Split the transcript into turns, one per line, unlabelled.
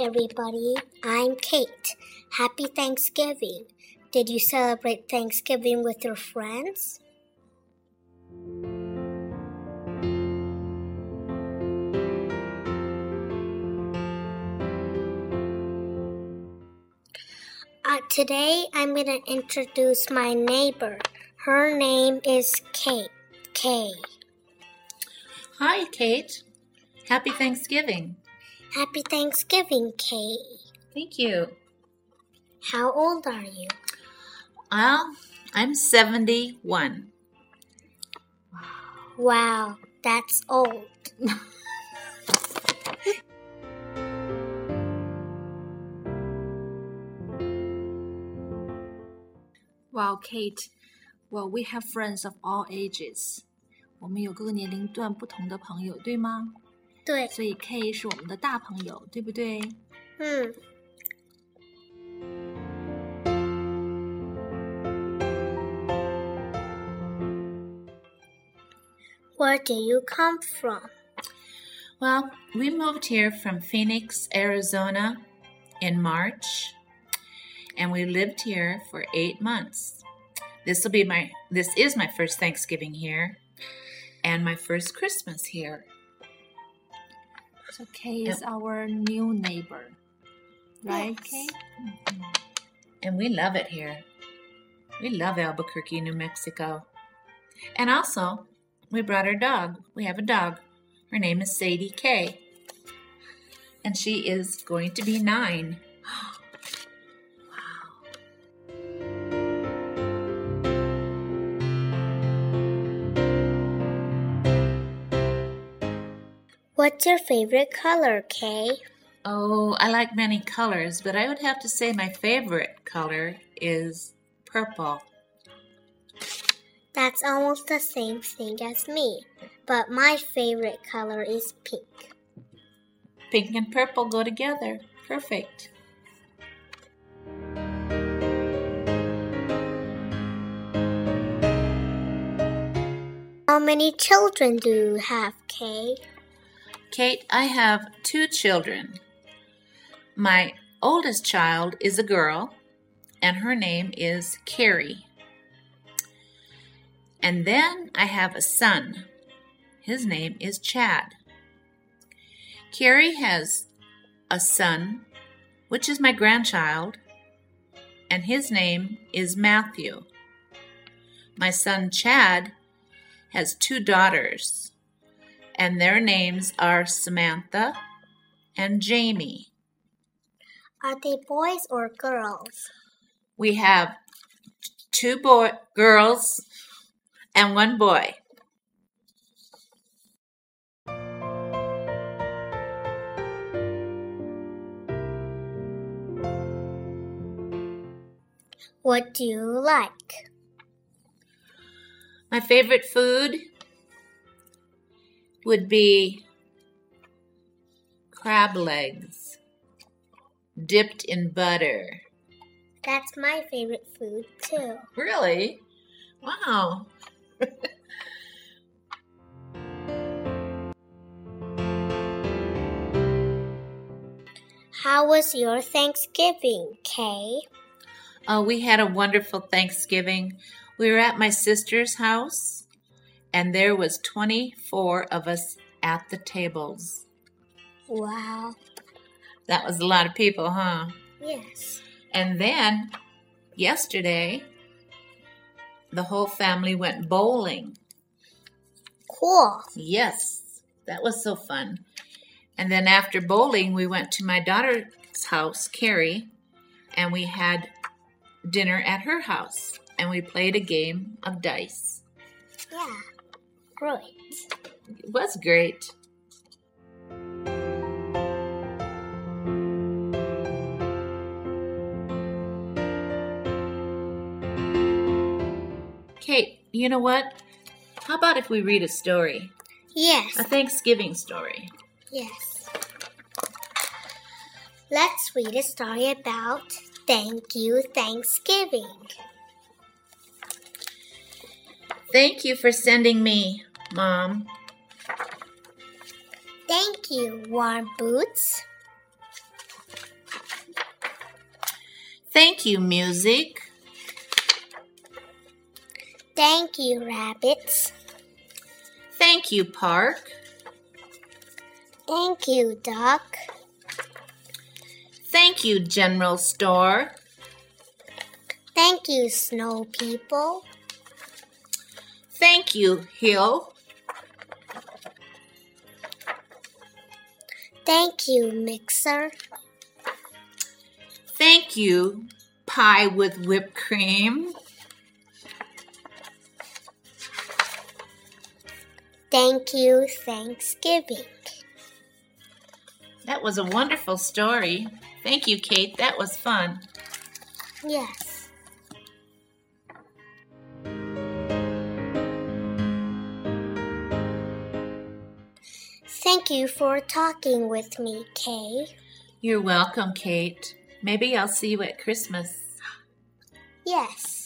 Everybody. I'm Kate. Happy Thanksgiving. Did you celebrate Thanksgiving with your friends? Uh, today, I'm going to introduce my neighbor. Her name is Kate. Kay.
Hi, Kate. Happy Thanksgiving.
Happy Thanksgiving, Kay.
Thank you.
How old are you?
Well, I'm 71.
Wow, that's old.
Wow, Kate. Well, we have friends of all ages. 我们有各个年龄段不同的朋友，对吗？
对，
所以 K 是我们的大朋友，对不对？
嗯。 Where do you come from?
Well, we moved here from Phoenix, Arizona in March, and we lived here for eight months. This will be my this is my first Thanksgiving here and my first Christmas here.
So K is our new neighbor, right? K.
Yes.
And we love it here. We love Albuquerque, New Mexico. And also, we brought our dog. We have a dog. Her name is Sadie K. And she is going to be nine.
Oh, What's your favorite color, Kay?
Oh, I like many colors, but I would have to say my favorite color is purple.
That's almost the same thing as me, but my favorite color is pink.
Pink and purple go together. Perfect.
How many children do you have, Kay?
Kate, I have two children. My oldest child is a girl, and her name is Carrie. And then I have a son. His name is Chad. Carrie has a son, which is my grandchild, and his name is Matthew. My son Chad has two daughters, and their names are Samantha and Jamie.
Are they boys or girls?
We have two boy girls and one boy.
What do you like?
My favorite food would be crab legs dipped in butter.
That's my favorite food too.
Really? Wow.
How was your Thanksgiving, Kay?
Oh, we had a wonderful Thanksgiving. We were at my sister's house, and there was 24 of us at the tables.
Wow.
That was a lot of people, huh?
Yes.
And then yesterday, the whole family went bowling.
Cool.
Yes, that was so fun. And then after bowling, we went to my daughter's house, Carrie, and we had dinner at her house. And we played a game of dice.
Yeah. Great.
It was great. Kate, you know what? How about if we read a story?
Yes.
A Thanksgiving story.
Yes. Let's read a story about Thank You Thanksgiving.
Thank you for sending me, Mom.
Thank you, Warm Boots.
Thank you, music.
Thank you, rabbits.
Thank you, park.
Thank you, duck.
Thank you, general store.
Thank you, snow people.
Thank you, hill.
Thank you, mixer.
Thank you, pie with whipped cream.
Thank you, Thanksgiving.
That was a wonderful story. Thank you, Kate. That was fun.
Yes. Thank you for talking with me, Kay.
You're welcome, Kate. Maybe I'll see you at Christmas.
Yes.